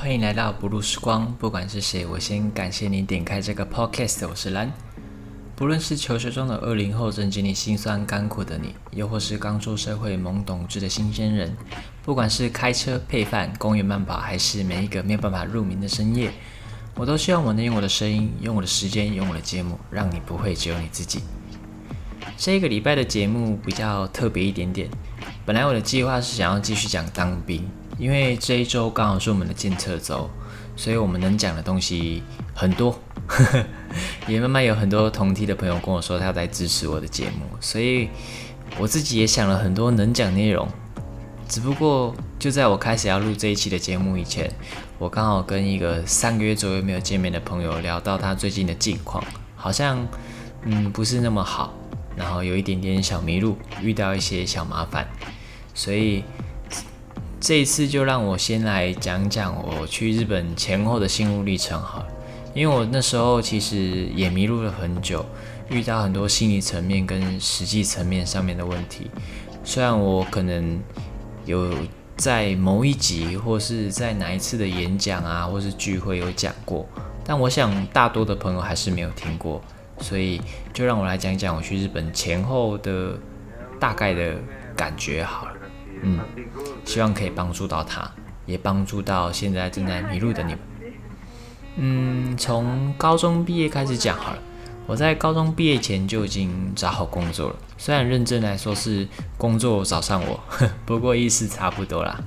欢迎来到不露时光。不管是谁，我先感谢你点开这个 podcast。我是蓝。不论是求学中的二零后正经历辛酸甘苦的你，又或是刚出社会懵懂知的新鲜人，不管是开车配饭、公园慢跑，还是每一个没有办法入眠的深夜，我都希望我能用我的声音、用我的时间、用我的节目，让你不会只有你自己。这一个礼拜的节目比较特别一点点。本来我的计划是想要继续讲当兵。因为这一周刚好是我们的检测周，所以我们能讲的东西很多，也慢慢有很多同梯的朋友跟我说他要在支持我的节目，所以我自己也想了很多能讲内容。只不过就在我开始要录这一期的节目以前，我刚好跟一个三个月左右没有见面的朋友聊到他最近的近况，好像嗯不是那么好，然后有一点点小迷路，遇到一些小麻烦，所以。这一次就让我先来讲讲我去日本前后的心路历程好了，因为我那时候其实也迷路了很久，遇到很多心理层面跟实际层面上面的问题。虽然我可能有在某一集或是在哪一次的演讲啊，或是聚会有讲过，但我想大多的朋友还是没有听过，所以就让我来讲讲我去日本前后的大概的感觉好了。嗯，希望可以帮助到他，也帮助到现在正在迷路的你们。嗯，从高中毕业开始讲好了。我在高中毕业前就已经找好工作了，虽然认真来说是工作找上我，不过意思差不多啦。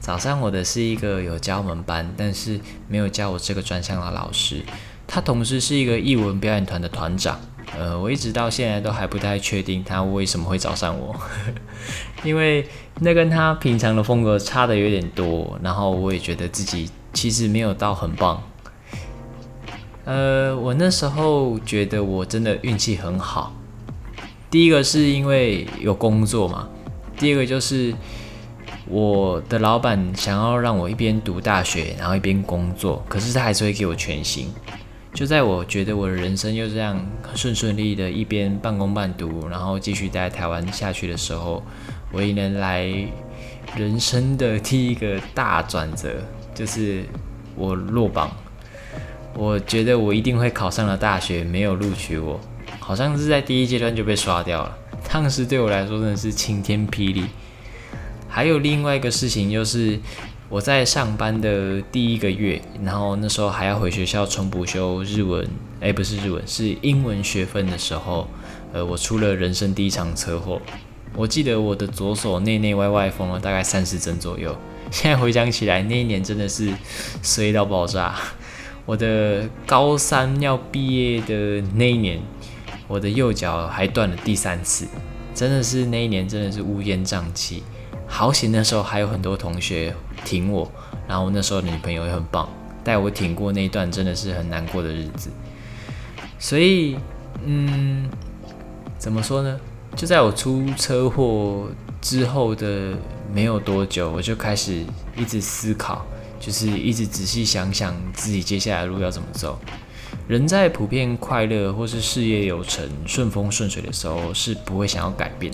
找上我的是一个有教我们班，但是没有教我这个专项的老师，他同时是一个艺文表演团的团长。呃，我一直到现在都还不太确定他为什么会找上我，因为那跟他平常的风格差的有点多，然后我也觉得自己其实没有到很棒。呃，我那时候觉得我真的运气很好，第一个是因为有工作嘛，第二个就是我的老板想要让我一边读大学，然后一边工作，可是他还是会给我全薪。就在我觉得我的人生又这样顺顺利利的，一边半工半读，然后继续待在台湾下去的时候，我迎来人生的第一个大转折，就是我落榜。我觉得我一定会考上了大学，没有录取我，好像是在第一阶段就被刷掉了。当时对我来说真的是晴天霹雳。还有另外一个事情就是。我在上班的第一个月，然后那时候还要回学校重补修日文，哎，不是日文，是英文学分的时候，呃，我出了人生第一场车祸。我记得我的左手内内外外缝了大概三十针左右。现在回想起来，那一年真的是衰到爆炸。我的高三要毕业的那一年，我的右脚还断了第三次，真的是那一年真的是乌烟瘴气。好险，那时候还有很多同学挺我，然后那时候女朋友也很棒，带我挺过那一段真的是很难过的日子。所以，嗯，怎么说呢？就在我出车祸之后的没有多久，我就开始一直思考，就是一直仔细想想自己接下来的路要怎么走。人在普遍快乐或是事业有成、顺风顺水的时候，是不会想要改变，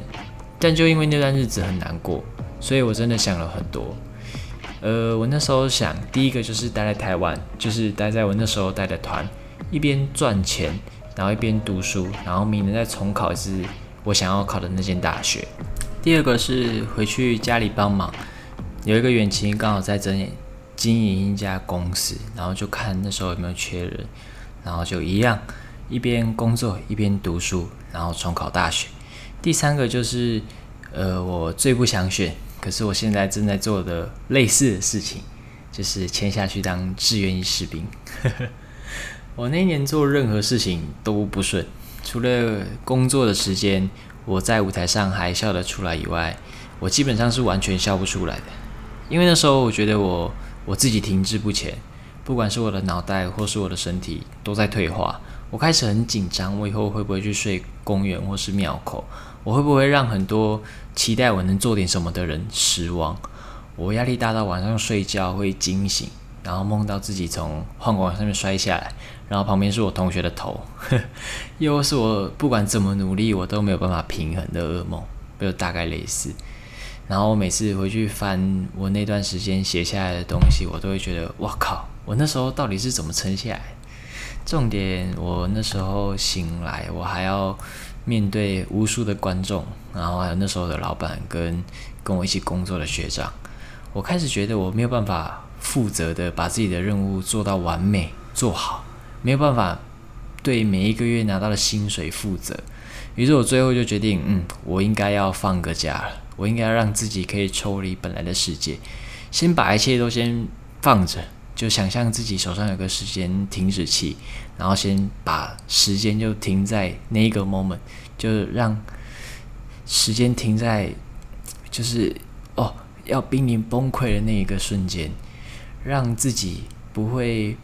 但就因为那段日子很难过。所以我真的想了很多，呃，我那时候想，第一个就是待在台湾，就是待在我那时候带的团，一边赚钱，然后一边读书，然后明年再重考一次我想要考的那间大学。第二个是回去家里帮忙，有一个远亲刚好在经经营一家公司，然后就看那时候有没有缺人，然后就一样一边工作一边读书，然后重考大学。第三个就是，呃，我最不想选。可是我现在正在做的类似的事情，就是签下去当志愿役士兵。我那年做任何事情都不顺，除了工作的时间我在舞台上还笑得出来以外，我基本上是完全笑不出来的。因为那时候我觉得我我自己停滞不前，不管是我的脑袋或是我的身体都在退化。我开始很紧张，我以后会不会去睡公园或是庙口？我会不会让很多期待我能做点什么的人失望？我压力大到晚上睡觉会惊醒，然后梦到自己从晃管上面摔下来，然后旁边是我同学的头，又是我不管怎么努力我都没有办法平衡的噩梦，就大概类似。然后我每次回去翻我那段时间写下来的东西，我都会觉得，哇靠！我那时候到底是怎么撑下来？重点，我那时候醒来，我还要面对无数的观众，然后还有那时候的老板跟跟我一起工作的学长。我开始觉得我没有办法负责的把自己的任务做到完美做好，没有办法对每一个月拿到的薪水负责。于是我最后就决定，嗯，我应该要放个假了。我应该让自己可以抽离本来的世界，先把一切都先放着，就想象自己手上有个时间停止器，然后先把时间就停在那一个 moment，就让时间停在就是哦要濒临崩溃的那一个瞬间，让自己不会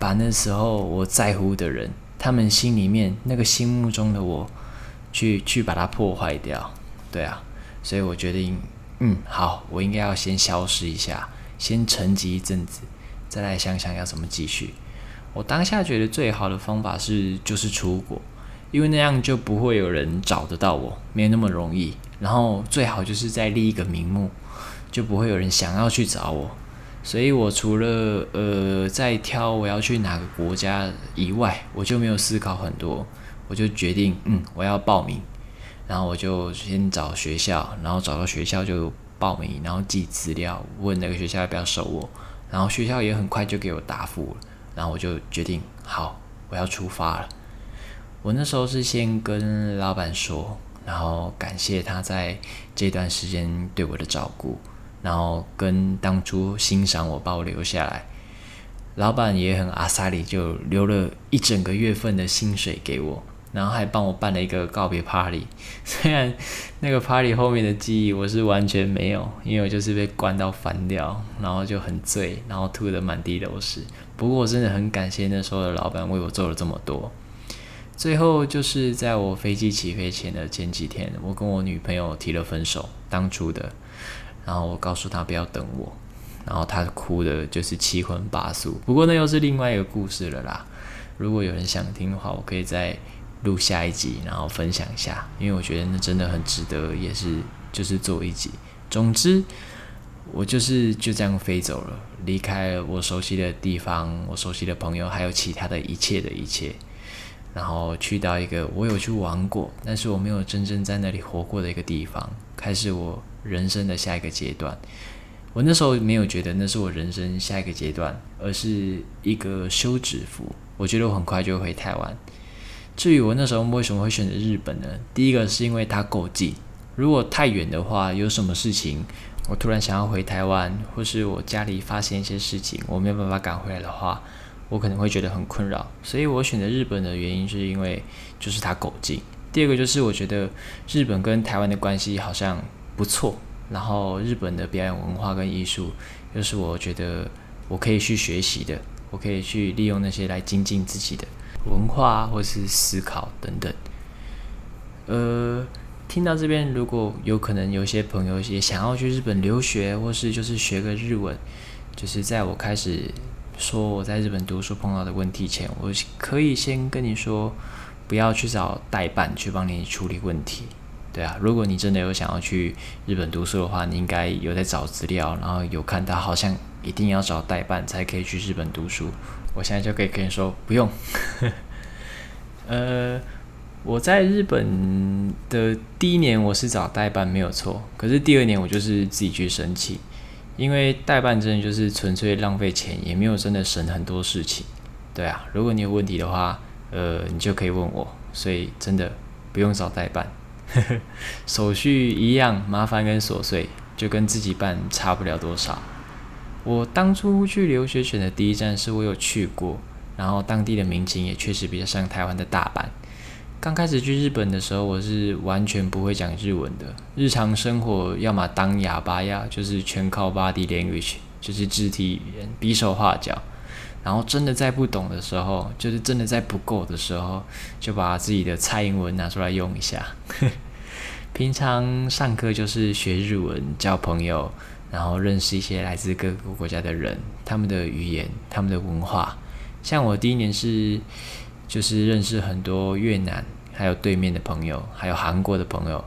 把那时候我在乎的人，他们心里面那个心目中的我，去去把它破坏掉，对啊。所以我决定，嗯，好，我应该要先消失一下，先沉寂一阵子，再来想想要怎么继续。我当下觉得最好的方法是，就是出国，因为那样就不会有人找得到我，没有那么容易。然后最好就是在立一个名目，就不会有人想要去找我。所以我除了呃在挑我要去哪个国家以外，我就没有思考很多，我就决定，嗯，我要报名。然后我就先找学校，然后找到学校就报名，然后寄资料，问那个学校要不要收我。然后学校也很快就给我答复了。然后我就决定，好，我要出发了。我那时候是先跟老板说，然后感谢他在这段时间对我的照顾，然后跟当初欣赏我把我留下来，老板也很阿萨里，就留了一整个月份的薪水给我。然后还帮我办了一个告别 party，虽然那个 party 后面的记忆我是完全没有，因为我就是被关到翻掉，然后就很醉，然后吐得满地都是。不过我真的很感谢那时候的老板为我做了这么多。最后就是在我飞机起飞前的前几天，我跟我女朋友提了分手，当初的，然后我告诉她不要等我，然后她哭的就是七荤八素。不过那又是另外一个故事了啦。如果有人想听的话，我可以在。录下一集，然后分享一下，因为我觉得那真的很值得，也是就是做一集。总之，我就是就这样飞走了，离开了我熟悉的地方，我熟悉的朋友，还有其他的一切的一切，然后去到一个我有去玩过，但是我没有真正在那里活过的一个地方，开始我人生的下一个阶段。我那时候没有觉得那是我人生下一个阶段，而是一个休止符。我觉得我很快就会回台湾。至于我那时候为什么会选择日本呢？第一个是因为它够近，如果太远的话，有什么事情我突然想要回台湾，或是我家里发生一些事情，我没有办法赶回来的话，我可能会觉得很困扰。所以我选择日本的原因是因为就是它够近。第二个就是我觉得日本跟台湾的关系好像不错，然后日本的表演文化跟艺术又是我觉得我可以去学习的，我可以去利用那些来精进自己的。文化或是思考等等，呃，听到这边，如果有可能，有些朋友也想要去日本留学，或是就是学个日文，就是在我开始说我在日本读书碰到的问题前，我可以先跟你说，不要去找代办去帮你处理问题。对啊，如果你真的有想要去日本读书的话，你应该有在找资料，然后有看到好像一定要找代办才可以去日本读书。我现在就可以跟你说，不用。呃，我在日本的第一年我是找代办没有错，可是第二年我就是自己去申请，因为代办真的就是纯粹浪费钱，也没有真的省很多事情。对啊，如果你有问题的话，呃，你就可以问我，所以真的不用找代办，手续一样麻烦跟琐碎，就跟自己办差不了多少。我当初去留学选的第一站是我有去过，然后当地的民情也确实比较像台湾的大阪。刚开始去日本的时候，我是完全不会讲日文的，日常生活要么当哑巴呀，就是全靠 body language，就是肢体语言，比手画脚。然后真的在不懂的时候，就是真的在不够的时候，就把自己的蔡英文拿出来用一下。平常上课就是学日文，交朋友。然后认识一些来自各个国家的人，他们的语言、他们的文化。像我第一年是，就是认识很多越南，还有对面的朋友，还有韩国的朋友。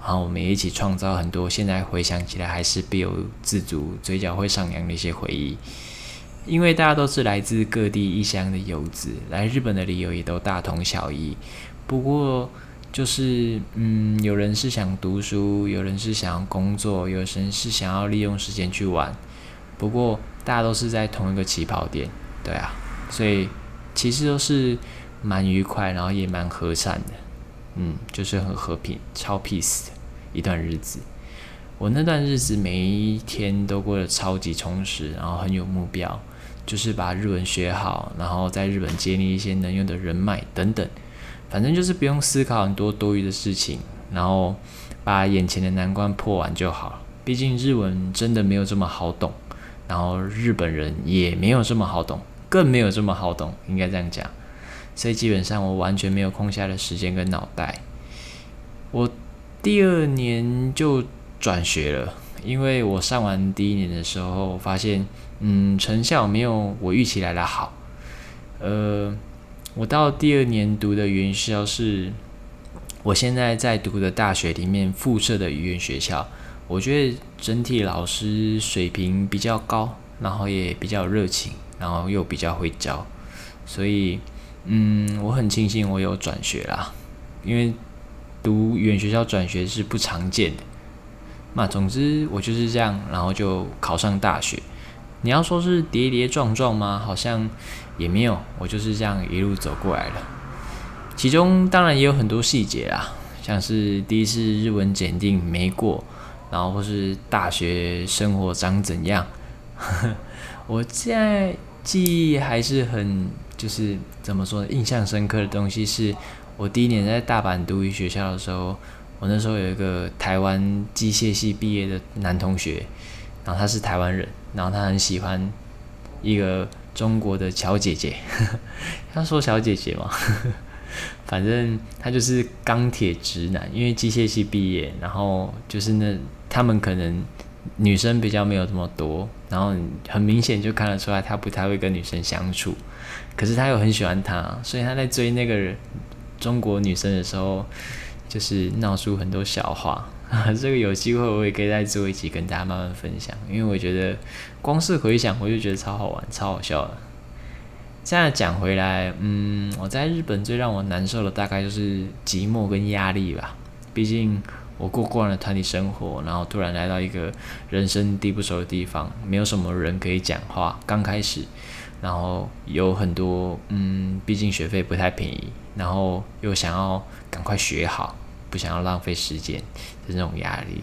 然后我们也一起创造很多现在回想起来还是不由自主、嘴角会上扬的一些回忆。因为大家都是来自各地异乡的游子，来日本的理由也都大同小异。不过就是，嗯，有人是想读书，有人是想要工作，有人是想要利用时间去玩。不过大家都是在同一个起跑点，对啊，所以其实都是蛮愉快，然后也蛮和善的，嗯，就是很和平、超 peace 的一段日子。我那段日子每一天都过得超级充实，然后很有目标。就是把日文学好，然后在日本建立一些能用的人脉等等，反正就是不用思考很多多余的事情，然后把眼前的难关破完就好。毕竟日文真的没有这么好懂，然后日本人也没有这么好懂，更没有这么好懂，应该这样讲。所以基本上我完全没有空下的时间跟脑袋。我第二年就转学了，因为我上完第一年的时候发现。嗯，成效没有我预期来的好。呃，我到第二年读的语言学校是我现在在读的大学里面附设的语言学校。我觉得整体老师水平比较高，然后也比较热情，然后又比较会教，所以嗯，我很庆幸我有转学啦，因为读远学校转学是不常见的。那总之我就是这样，然后就考上大学。你要说是跌跌撞撞吗？好像也没有，我就是这样一路走过来了。其中当然也有很多细节啦，像是第一次日文检定没过，然后或是大学生活长怎样。我现在记忆还是很，就是怎么说呢？印象深刻的东西是我第一年在大阪读语学校的时候，我那时候有一个台湾机械系毕业的男同学。然后他是台湾人，然后他很喜欢一个中国的小姐姐，他说小姐姐嘛，反正他就是钢铁直男，因为机械系毕业，然后就是那他们可能女生比较没有这么多，然后很明显就看得出来他不太会跟女生相处，可是他又很喜欢她，所以他在追那个人中国女生的时候，就是闹出很多笑话。这个有机会我也可以再做一集跟大家慢慢分享，因为我觉得光是回想我就觉得超好玩、超好笑的。现在讲回来，嗯，我在日本最让我难受的大概就是寂寞跟压力吧。毕竟我过惯了团体生活，然后突然来到一个人生地不熟的地方，没有什么人可以讲话。刚开始，然后有很多，嗯，毕竟学费不太便宜，然后又想要赶快学好。不想要浪费时间的那种压力。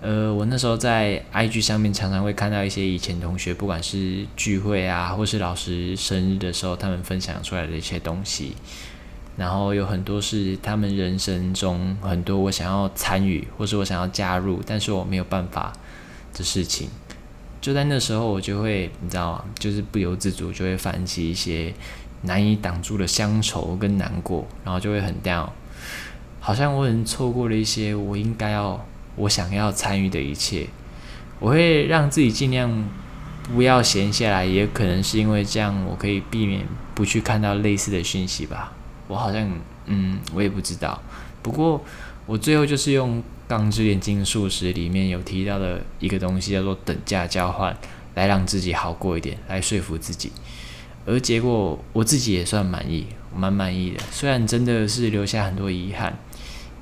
呃，我那时候在 IG 上面常常会看到一些以前同学，不管是聚会啊，或是老师生日的时候，他们分享出来的一些东西，然后有很多是他们人生中很多我想要参与，或是我想要加入，但是我没有办法的事情。就在那时候，我就会你知道吗？就是不由自主就会泛起一些难以挡住的乡愁跟难过，然后就会很 down。好像我很错过了一些我应该要、我想要参与的一切。我会让自己尽量不要闲下来，也可能是因为这样，我可以避免不去看到类似的讯息吧。我好像，嗯，我也不知道。不过我最后就是用《钢之炼金术师》里面有提到的一个东西，叫做等价交换，来让自己好过一点，来说服自己。而结果我自己也算满意，蛮满意的。虽然真的是留下很多遗憾。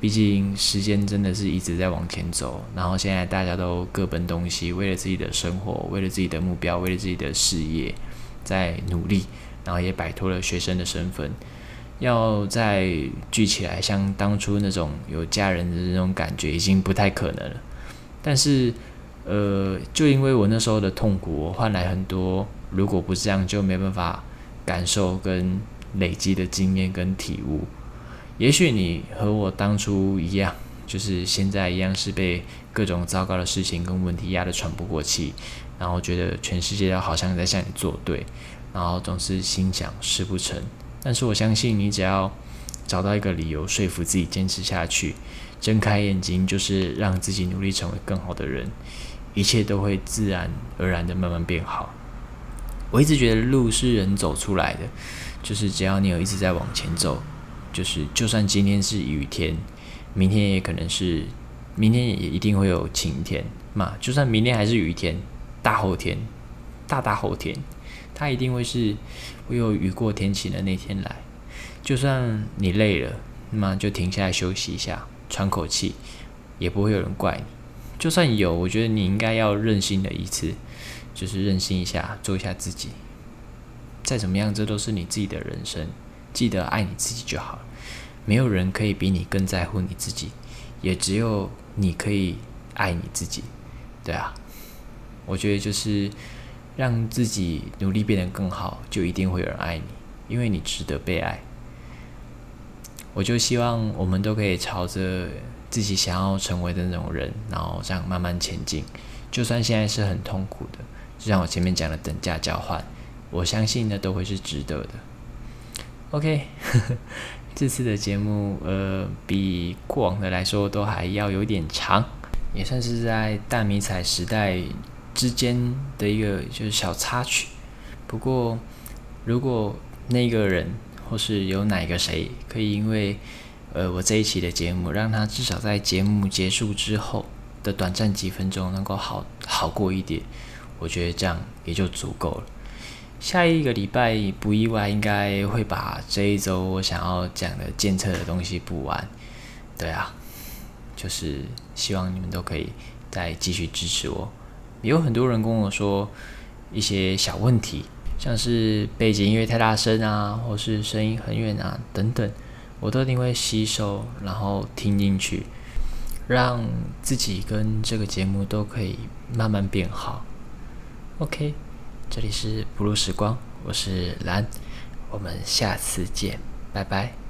毕竟时间真的是一直在往前走，然后现在大家都各奔东西，为了自己的生活，为了自己的目标，为了自己的事业，在努力，然后也摆脱了学生的身份，要再聚起来，像当初那种有家人的那种感觉，已经不太可能了。但是，呃，就因为我那时候的痛苦，我换来很多，如果不这样，就没办法感受跟累积的经验跟体悟。也许你和我当初一样，就是现在一样，是被各种糟糕的事情跟问题压得喘不过气，然后觉得全世界都好像在向你作对，然后总是心想事不成。但是我相信，你只要找到一个理由说服自己坚持下去，睁开眼睛，就是让自己努力成为更好的人，一切都会自然而然的慢慢变好。我一直觉得路是人走出来的，就是只要你有一直在往前走。就是，就算今天是雨天，明天也可能是，明天也一定会有晴天嘛。就算明天还是雨天，大后天，大大后天，它一定会是会有雨过天晴的那天来。就算你累了，那么就停下来休息一下，喘口气，也不会有人怪你。就算有，我觉得你应该要任性的一次，就是任性一下，做一下自己。再怎么样，这都是你自己的人生，记得爱你自己就好了。没有人可以比你更在乎你自己，也只有你可以爱你自己。对啊，我觉得就是让自己努力变得更好，就一定会有人爱你，因为你值得被爱。我就希望我们都可以朝着自己想要成为的那种人，然后这样慢慢前进。就算现在是很痛苦的，就像我前面讲的等价交换，我相信呢都会是值得的。OK，这次的节目呃比过往的来说都还要有点长，也算是在大迷彩时代之间的一个就是小插曲。不过如果那个人。或是有哪个谁可以因为，呃，我这一期的节目，让他至少在节目结束之后的短暂几分钟能够好好过一点，我觉得这样也就足够了。下一个礼拜不意外应该会把这一周我想要讲的监测的东西补完。对啊，就是希望你们都可以再继续支持我。也有很多人跟我说一些小问题。像是背景音乐太大声啊，或是声音很远啊，等等，我都一定会吸收，然后听进去，让自己跟这个节目都可以慢慢变好。OK，这里是不露时光，我是蓝，我们下次见，拜拜。